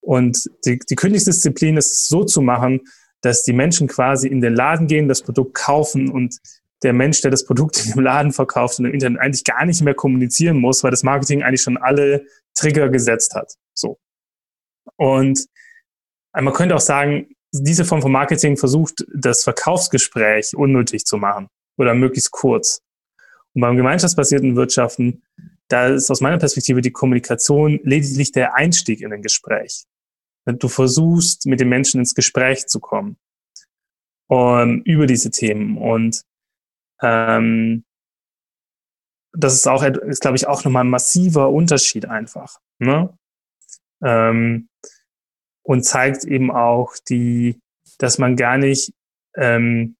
Und die, die Königsdisziplin ist es so zu machen, dass die Menschen quasi in den Laden gehen, das Produkt kaufen und der Mensch, der das Produkt im Laden verkauft und im Internet eigentlich gar nicht mehr kommunizieren muss, weil das Marketing eigentlich schon alle Trigger gesetzt hat. So. Und man könnte auch sagen, diese Form von Marketing versucht, das Verkaufsgespräch unnötig zu machen oder möglichst kurz. Und beim gemeinschaftsbasierten Wirtschaften, da ist aus meiner Perspektive die Kommunikation lediglich der Einstieg in ein Gespräch du versuchst, mit den Menschen ins Gespräch zu kommen um, über diese Themen. Und ähm, das ist auch, ist, glaube ich, auch nochmal ein massiver Unterschied einfach. Ne? Ähm, und zeigt eben auch die, dass man gar nicht, ähm,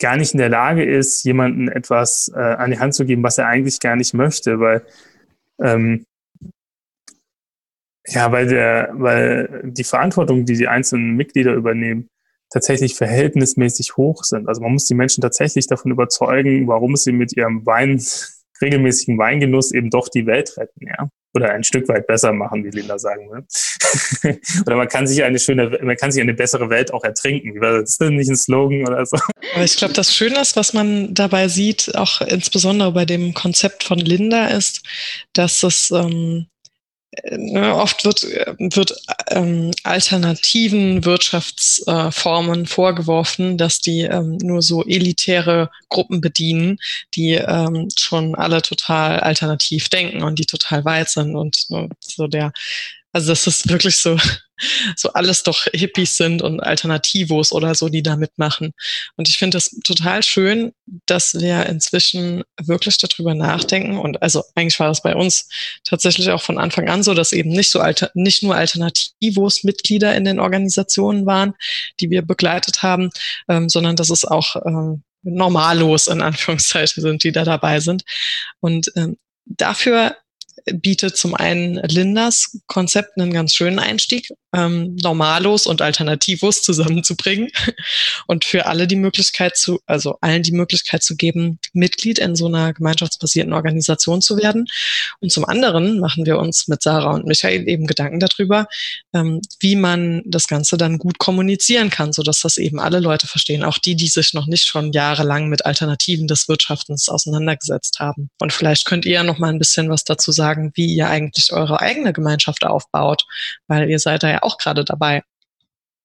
gar nicht in der Lage ist, jemanden etwas äh, an die Hand zu geben, was er eigentlich gar nicht möchte, weil ähm, ja, weil der, weil die Verantwortung, die die einzelnen Mitglieder übernehmen, tatsächlich verhältnismäßig hoch sind. Also man muss die Menschen tatsächlich davon überzeugen, warum sie mit ihrem Wein, regelmäßigen Weingenuss eben doch die Welt retten, ja. Oder ein Stück weit besser machen, wie Linda sagen will. oder man kann sich eine schöne, man kann sich eine bessere Welt auch ertrinken. Das ist nicht ein Slogan oder so? Ich glaube, das Schöne ist, was man dabei sieht, auch insbesondere bei dem Konzept von Linda, ist, dass es ähm, oft wird, wird ähm, alternativen Wirtschaftsformen äh, vorgeworfen, dass die ähm, nur so elitäre Gruppen bedienen, die ähm, schon alle total alternativ denken und die total weit sind und ne, so der also das ist wirklich so, so alles doch Hippies sind und Alternativos oder so, die da mitmachen. Und ich finde das total schön, dass wir inzwischen wirklich darüber nachdenken. Und also eigentlich war das bei uns tatsächlich auch von Anfang an so, dass eben nicht so alter, nicht nur Alternativos Mitglieder in den Organisationen waren, die wir begleitet haben, ähm, sondern dass es auch ähm, normallos in Anführungszeichen sind, die da dabei sind. Und ähm, dafür bietet zum einen Linders Konzept einen ganz schönen Einstieg, ähm, Normalos und Alternativos zusammenzubringen und für alle die Möglichkeit zu, also allen die Möglichkeit zu geben, Mitglied in so einer gemeinschaftsbasierten Organisation zu werden. Und zum anderen machen wir uns mit Sarah und Michael eben Gedanken darüber, ähm, wie man das Ganze dann gut kommunizieren kann, so dass das eben alle Leute verstehen, auch die, die sich noch nicht schon jahrelang mit Alternativen des Wirtschaftens auseinandergesetzt haben. Und vielleicht könnt ihr ja noch mal ein bisschen was dazu sagen, wie ihr eigentlich eure eigene Gemeinschaft aufbaut, weil ihr seid da ja auch gerade dabei.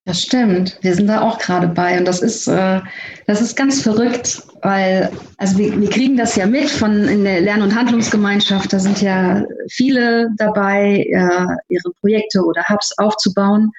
Das stimmt. Wir sind da auch gerade bei. Und das ist, äh, das ist ganz verrückt, weil, also wir, wir kriegen das ja mit von in der Lern- und Handlungsgemeinschaft. Da sind ja viele dabei, äh, ihre Projekte oder Hubs aufzubauen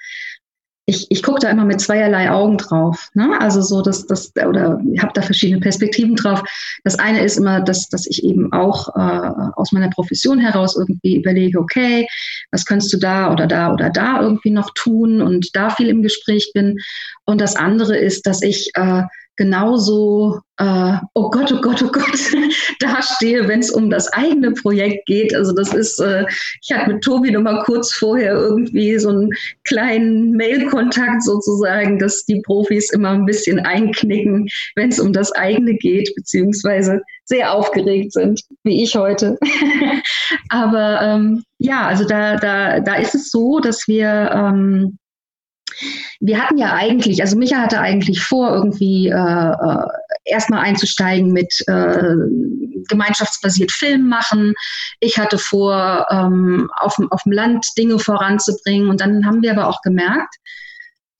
ich, ich gucke da immer mit zweierlei Augen drauf. Ne? Also so, dass das oder habe da verschiedene Perspektiven drauf. Das eine ist immer, dass, dass ich eben auch äh, aus meiner Profession heraus irgendwie überlege, okay, was kannst du da oder da oder da irgendwie noch tun und da viel im Gespräch bin. Und das andere ist, dass ich äh, genauso, äh, oh Gott, oh Gott, oh Gott, dastehe, wenn es um das eigene Projekt geht. Also das ist, äh, ich hatte mit Tobi noch mal kurz vorher irgendwie so einen kleinen Mail-Kontakt sozusagen, dass die Profis immer ein bisschen einknicken, wenn es um das eigene geht, beziehungsweise sehr aufgeregt sind, wie ich heute. Aber ähm, ja, also da, da, da ist es so, dass wir ähm, wir hatten ja eigentlich, also Micha hatte eigentlich vor, irgendwie äh, äh, erstmal einzusteigen mit äh, gemeinschaftsbasiert Film machen. Ich hatte vor, ähm, auf, auf dem Land Dinge voranzubringen. Und dann haben wir aber auch gemerkt,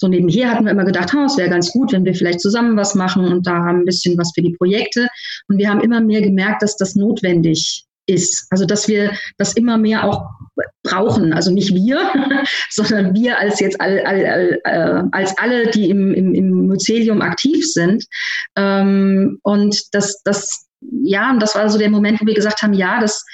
so nebenher hatten wir immer gedacht, es wäre ganz gut, wenn wir vielleicht zusammen was machen und da haben ein bisschen was für die Projekte. Und wir haben immer mehr gemerkt, dass das notwendig ist. Also dass wir das immer mehr auch brauchen. Also nicht wir, sondern wir als jetzt all, all, all, äh, als alle, die im, im, im Mycelium aktiv sind. Ähm, und das, das, ja, und das war so der Moment, wo wir gesagt haben, ja, das,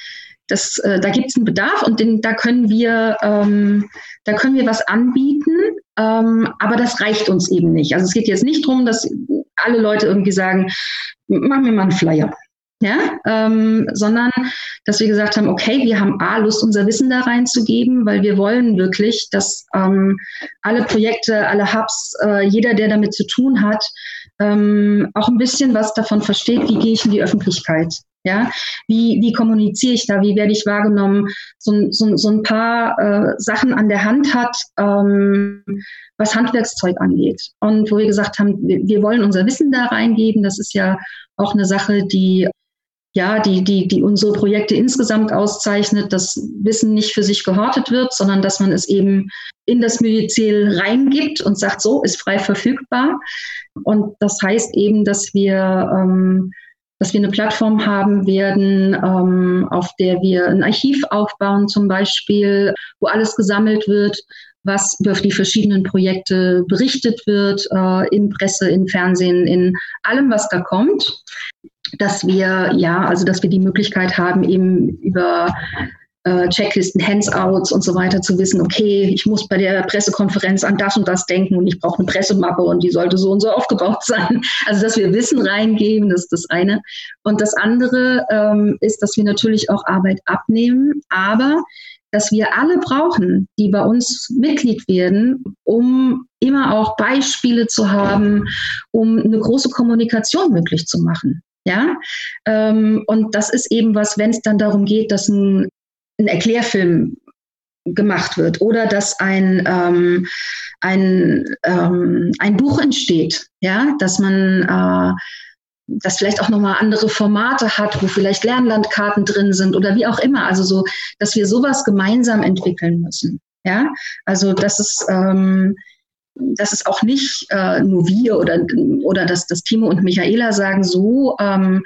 das, äh, da gibt es einen Bedarf und den, da können wir, ähm, da können wir was anbieten, ähm, aber das reicht uns eben nicht. Also es geht jetzt nicht darum, dass alle Leute irgendwie sagen, mach mir mal einen Flyer ja, ähm, sondern dass wir gesagt haben, okay, wir haben A, Lust, unser Wissen da reinzugeben, weil wir wollen wirklich, dass ähm, alle Projekte, alle Hubs, äh, jeder, der damit zu tun hat, ähm, auch ein bisschen was davon versteht, wie gehe ich in die Öffentlichkeit. Ja, wie, wie kommuniziere ich da, wie werde ich wahrgenommen, so, so, so ein paar äh, Sachen an der Hand hat, ähm, was Handwerkszeug angeht. Und wo wir gesagt haben, wir, wir wollen unser Wissen da reingeben, das ist ja auch eine Sache, die ja, die, die, die unsere Projekte insgesamt auszeichnet, dass Wissen nicht für sich gehortet wird, sondern dass man es eben in das Myzel reingibt und sagt, so ist frei verfügbar. Und das heißt eben, dass wir, ähm, dass wir eine Plattform haben werden, ähm, auf der wir ein Archiv aufbauen, zum Beispiel, wo alles gesammelt wird, was über die verschiedenen Projekte berichtet wird, äh, in Presse, in Fernsehen, in allem, was da kommt dass wir, ja, also dass wir die Möglichkeit haben, eben über äh, Checklisten, Handsouts und so weiter zu wissen, okay, ich muss bei der Pressekonferenz an das und das denken und ich brauche eine Pressemappe und die sollte so und so aufgebaut sein. Also dass wir Wissen reingeben, das ist das eine. Und das andere ähm, ist, dass wir natürlich auch Arbeit abnehmen, aber dass wir alle brauchen, die bei uns Mitglied werden, um immer auch Beispiele zu haben, um eine große Kommunikation möglich zu machen. Ja, ähm, und das ist eben was, wenn es dann darum geht, dass ein, ein Erklärfilm gemacht wird oder dass ein, ähm, ein, ähm, ein Buch entsteht, ja, dass man äh, das vielleicht auch nochmal andere Formate hat, wo vielleicht Lernlandkarten drin sind oder wie auch immer. Also so, dass wir sowas gemeinsam entwickeln müssen. Ja, also das ist ähm, das ist auch nicht äh, nur wir oder, oder dass das Timo und Michaela sagen so, ähm,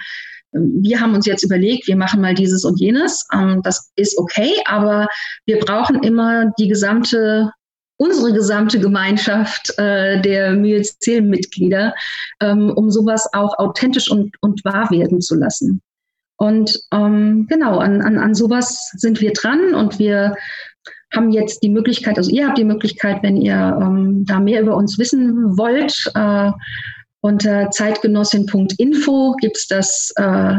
wir haben uns jetzt überlegt, wir machen mal dieses und jenes. Ähm, das ist okay, aber wir brauchen immer die gesamte, unsere gesamte Gemeinschaft äh, der Myzel-Mitglieder, ähm, um sowas auch authentisch und, und wahr werden zu lassen. Und ähm, genau, an, an, an sowas sind wir dran und wir haben jetzt die Möglichkeit, also ihr habt die Möglichkeit, wenn ihr ähm, da mehr über uns wissen wollt, äh, unter zeitgenossin.info gibt es das, äh,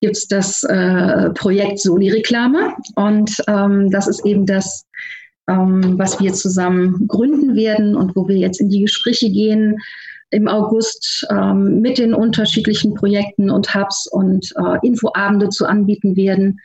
gibt es das äh, Projekt Soli-Reklame. Und ähm, das ist eben das, ähm, was wir zusammen gründen werden und wo wir jetzt in die Gespräche gehen im August ähm, mit den unterschiedlichen Projekten und Hubs und äh, Infoabende zu anbieten werden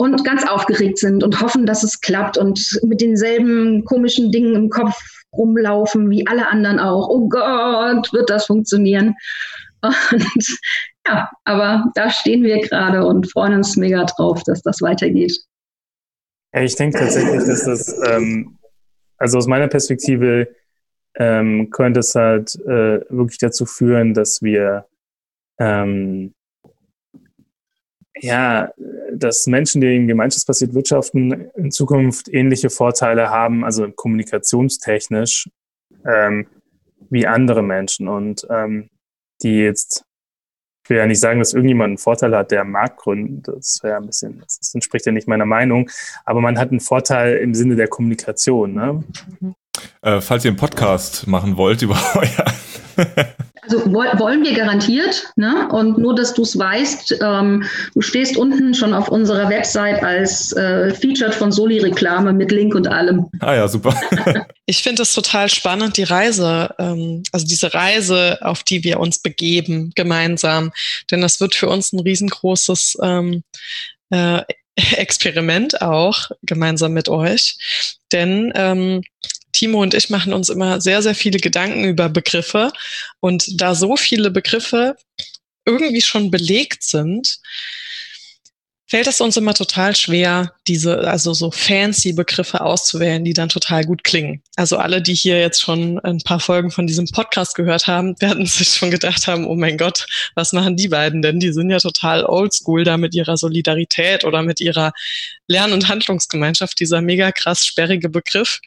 und ganz aufgeregt sind und hoffen, dass es klappt und mit denselben komischen Dingen im Kopf rumlaufen wie alle anderen auch. Oh Gott, wird das funktionieren? Und ja, aber da stehen wir gerade und freuen uns mega drauf, dass das weitergeht. Ja, ich denke tatsächlich, dass das, ähm, also aus meiner Perspektive, ähm, könnte es halt äh, wirklich dazu führen, dass wir ähm, ja, dass Menschen, die in gemeinschaftsbasiert wirtschaften, in Zukunft ähnliche Vorteile haben, also kommunikationstechnisch, ähm, wie andere Menschen. Und ähm, die jetzt, ich will ja nicht sagen, dass irgendjemand einen Vorteil hat, der Markt gründet. Das wäre ein bisschen, das entspricht ja nicht meiner Meinung. Aber man hat einen Vorteil im Sinne der Kommunikation. Ne? Äh, falls ihr einen Podcast machen wollt über euer also wollen wir garantiert. Ne? Und nur, dass du es weißt, ähm, du stehst unten schon auf unserer Website als äh, Featured von Soli-Reklame mit Link und allem. Ah ja, super. ich finde es total spannend, die Reise, ähm, also diese Reise, auf die wir uns begeben gemeinsam. Denn das wird für uns ein riesengroßes ähm, äh, Experiment auch gemeinsam mit euch. Denn ähm, Timo und ich machen uns immer sehr, sehr viele Gedanken über Begriffe. Und da so viele Begriffe irgendwie schon belegt sind, fällt es uns immer total schwer, diese, also so fancy Begriffe auszuwählen, die dann total gut klingen. Also alle, die hier jetzt schon ein paar Folgen von diesem Podcast gehört haben, werden sich schon gedacht haben, oh mein Gott, was machen die beiden denn? Die sind ja total oldschool da mit ihrer Solidarität oder mit ihrer Lern- und Handlungsgemeinschaft, dieser mega krass sperrige Begriff.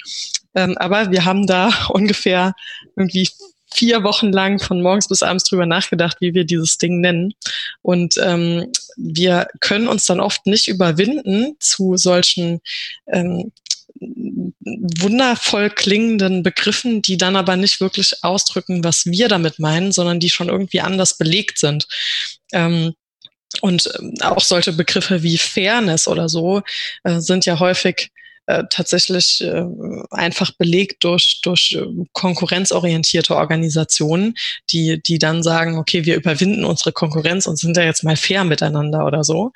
Ähm, aber wir haben da ungefähr irgendwie vier Wochen lang von morgens bis abends drüber nachgedacht, wie wir dieses Ding nennen. Und ähm, wir können uns dann oft nicht überwinden zu solchen ähm, wundervoll klingenden Begriffen, die dann aber nicht wirklich ausdrücken, was wir damit meinen, sondern die schon irgendwie anders belegt sind. Ähm, und ähm, auch solche Begriffe wie Fairness oder so äh, sind ja häufig äh, tatsächlich äh, einfach belegt durch, durch äh, konkurrenzorientierte Organisationen, die, die dann sagen, okay, wir überwinden unsere Konkurrenz und sind ja jetzt mal fair miteinander oder so.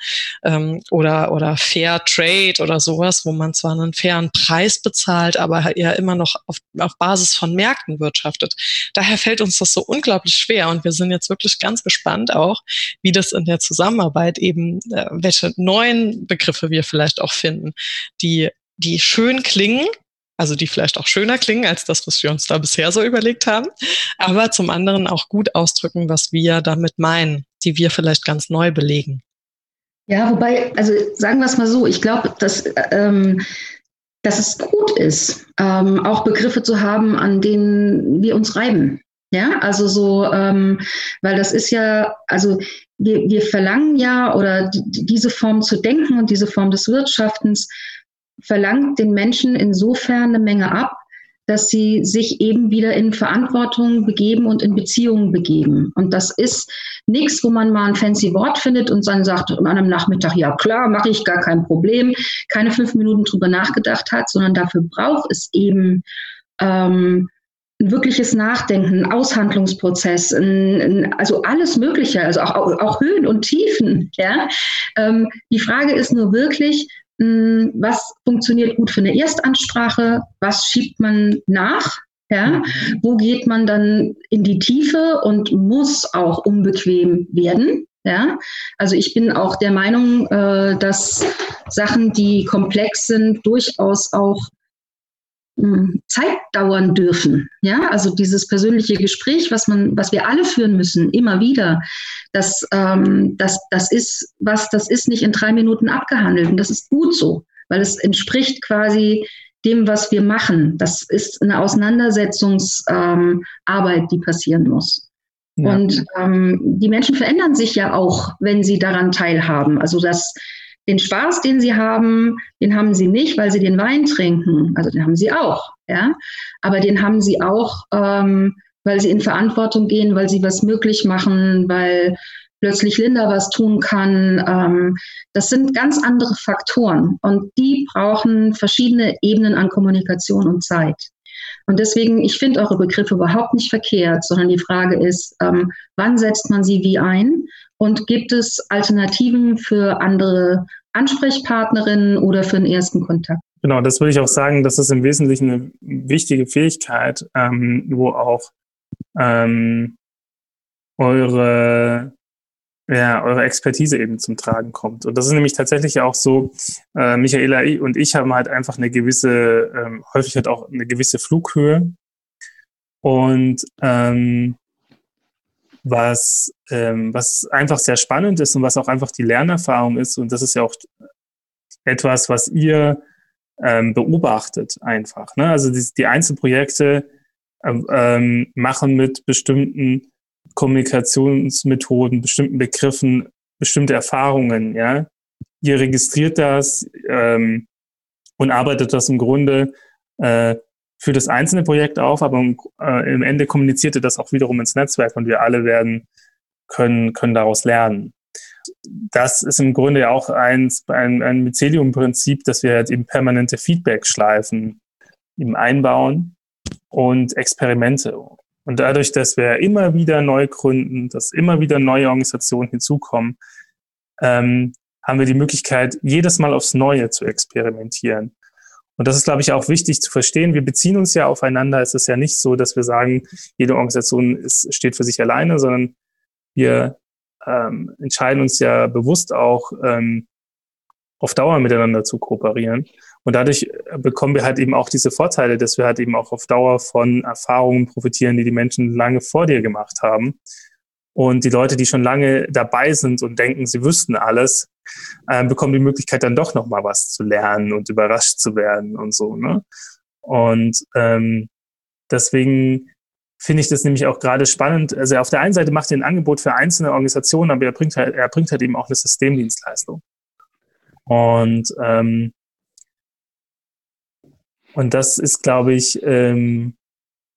Ähm, oder, oder Fair Trade oder sowas, wo man zwar einen fairen Preis bezahlt, aber ja immer noch auf, auf Basis von Märkten wirtschaftet. Daher fällt uns das so unglaublich schwer und wir sind jetzt wirklich ganz gespannt auch, wie das in der Zusammenarbeit eben, äh, welche neuen Begriffe wir vielleicht auch finden, die die schön klingen, also die vielleicht auch schöner klingen als das, was wir uns da bisher so überlegt haben, aber zum anderen auch gut ausdrücken, was wir damit meinen, die wir vielleicht ganz neu belegen. Ja, wobei, also sagen wir es mal so, ich glaube, dass, ähm, dass es gut ist, ähm, auch Begriffe zu haben, an denen wir uns reiben. Ja, also so, ähm, weil das ist ja, also wir, wir verlangen ja, oder die, diese Form zu denken und diese Form des Wirtschaftens verlangt den Menschen insofern eine Menge ab, dass sie sich eben wieder in Verantwortung begeben und in Beziehungen begeben. Und das ist nichts, wo man mal ein fancy Wort findet und dann sagt an einem Nachmittag, ja klar, mache ich gar kein Problem, keine fünf Minuten drüber nachgedacht hat, sondern dafür braucht es eben ähm, ein wirkliches Nachdenken, ein Aushandlungsprozess, ein, ein, also alles Mögliche, also auch, auch Höhen und Tiefen. Ja? Ähm, die Frage ist nur wirklich, was funktioniert gut für eine Erstansprache, was schiebt man nach, ja, wo geht man dann in die Tiefe und muss auch unbequem werden. Ja, also ich bin auch der Meinung, äh, dass Sachen, die komplex sind, durchaus auch hm, Zeit dauern dürfen. Ja, also dieses persönliche Gespräch, was man, was wir alle führen müssen, immer wieder, das, ähm, das, das ist was, das ist nicht in drei Minuten abgehandelt und das ist gut so, weil es entspricht quasi dem, was wir machen. Das ist eine Auseinandersetzungsarbeit, ähm, die passieren muss. Ja. Und ähm, die Menschen verändern sich ja auch, wenn sie daran teilhaben. Also das den Spaß, den sie haben, den haben sie nicht, weil sie den Wein trinken. Also den haben sie auch, ja. Aber den haben sie auch, ähm, weil sie in Verantwortung gehen, weil sie was möglich machen, weil plötzlich Linda was tun kann. Ähm, das sind ganz andere Faktoren und die brauchen verschiedene Ebenen an Kommunikation und Zeit. Und deswegen, ich finde eure Begriffe überhaupt nicht verkehrt, sondern die Frage ist, ähm, wann setzt man sie wie ein und gibt es Alternativen für andere Ansprechpartnerinnen oder für den ersten Kontakt? Genau, das würde ich auch sagen, das ist im Wesentlichen eine wichtige Fähigkeit, ähm, wo auch ähm, eure ja, eure Expertise eben zum Tragen kommt. Und das ist nämlich tatsächlich auch so, äh, Michaela und ich haben halt einfach eine gewisse, ähm, häufig halt auch eine gewisse Flughöhe. Und ähm, was, ähm, was einfach sehr spannend ist und was auch einfach die Lernerfahrung ist, und das ist ja auch etwas, was ihr ähm, beobachtet einfach. Ne? Also die, die Einzelprojekte ähm, ähm machen mit bestimmten Kommunikationsmethoden, bestimmten Begriffen, bestimmte Erfahrungen, ja. Ihr registriert das ähm, und arbeitet das im Grunde äh, für das einzelne Projekt auf, aber äh, im Ende kommuniziert ihr das auch wiederum ins Netzwerk und wir alle werden können, können daraus lernen. Das ist im Grunde ja auch ein, ein, ein Mycelium-Prinzip, dass wir halt eben permanente Feedback-Schleifen eben einbauen und Experimente. Und dadurch, dass wir immer wieder neu gründen, dass immer wieder neue Organisationen hinzukommen, ähm, haben wir die Möglichkeit, jedes Mal aufs Neue zu experimentieren. Und das ist, glaube ich, auch wichtig zu verstehen. Wir beziehen uns ja aufeinander. Es ist ja nicht so, dass wir sagen, jede Organisation ist, steht für sich alleine, sondern wir ähm, entscheiden uns ja bewusst auch, ähm, auf Dauer miteinander zu kooperieren. Und dadurch äh, bekommen wir halt eben auch diese Vorteile, dass wir halt eben auch auf Dauer von Erfahrungen profitieren, die die Menschen lange vor dir gemacht haben. Und die Leute, die schon lange dabei sind und denken, sie wüssten alles, äh, bekommen die Möglichkeit, dann doch noch mal was zu lernen und überrascht zu werden und so. Ne? Und ähm, deswegen finde ich das nämlich auch gerade spannend. Also auf der einen Seite macht er ein Angebot für einzelne Organisationen, aber er bringt halt, er bringt halt eben auch eine Systemdienstleistung. Und, ähm, und das ist, glaube ich, ähm,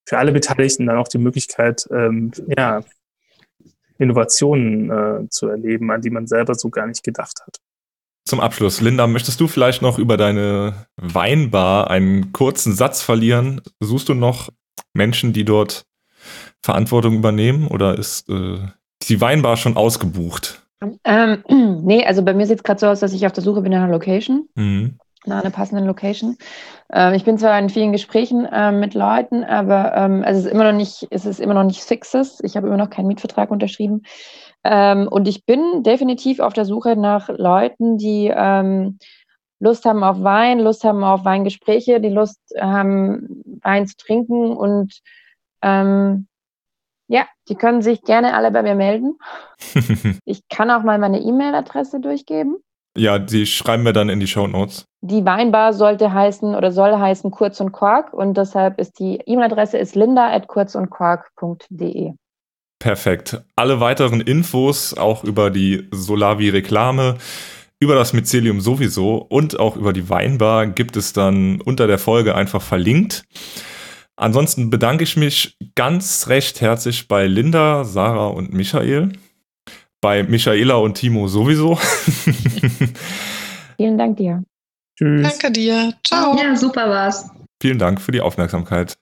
für alle Beteiligten dann auch die Möglichkeit, ähm, ja, Innovationen äh, zu erleben, an die man selber so gar nicht gedacht hat. Zum Abschluss, Linda, möchtest du vielleicht noch über deine Weinbar einen kurzen Satz verlieren? Suchst du noch Menschen, die dort Verantwortung übernehmen oder ist äh, die Weinbar schon ausgebucht? Ähm, nee, also bei mir sieht es gerade so aus, dass ich auf der Suche bin nach einer Location, mhm. Nach einer passenden Location. Ähm, ich bin zwar in vielen Gesprächen ähm, mit Leuten, aber ähm, es ist immer noch nicht, es ist immer noch nicht fixes. Ich habe immer noch keinen Mietvertrag unterschrieben. Ähm, und ich bin definitiv auf der Suche nach Leuten, die ähm, Lust haben auf Wein, Lust haben auf Weingespräche, die Lust haben, Wein zu trinken und ähm, ja, die können sich gerne alle bei mir melden. ich kann auch mal meine E-Mail-Adresse durchgeben. Ja, die schreiben wir dann in die Show Notes. Die Weinbar sollte heißen oder soll heißen Kurz und Quark und deshalb ist die E-Mail-Adresse ist linda@kurzundquark.de. Perfekt. Alle weiteren Infos auch über die Solavi Reklame, über das Mycelium sowieso und auch über die Weinbar gibt es dann unter der Folge einfach verlinkt. Ansonsten bedanke ich mich ganz recht herzlich bei Linda, Sarah und Michael. Bei Michaela und Timo sowieso. Vielen Dank dir. Tschüss. Danke dir. Ciao. Ja, super war's. Vielen Dank für die Aufmerksamkeit.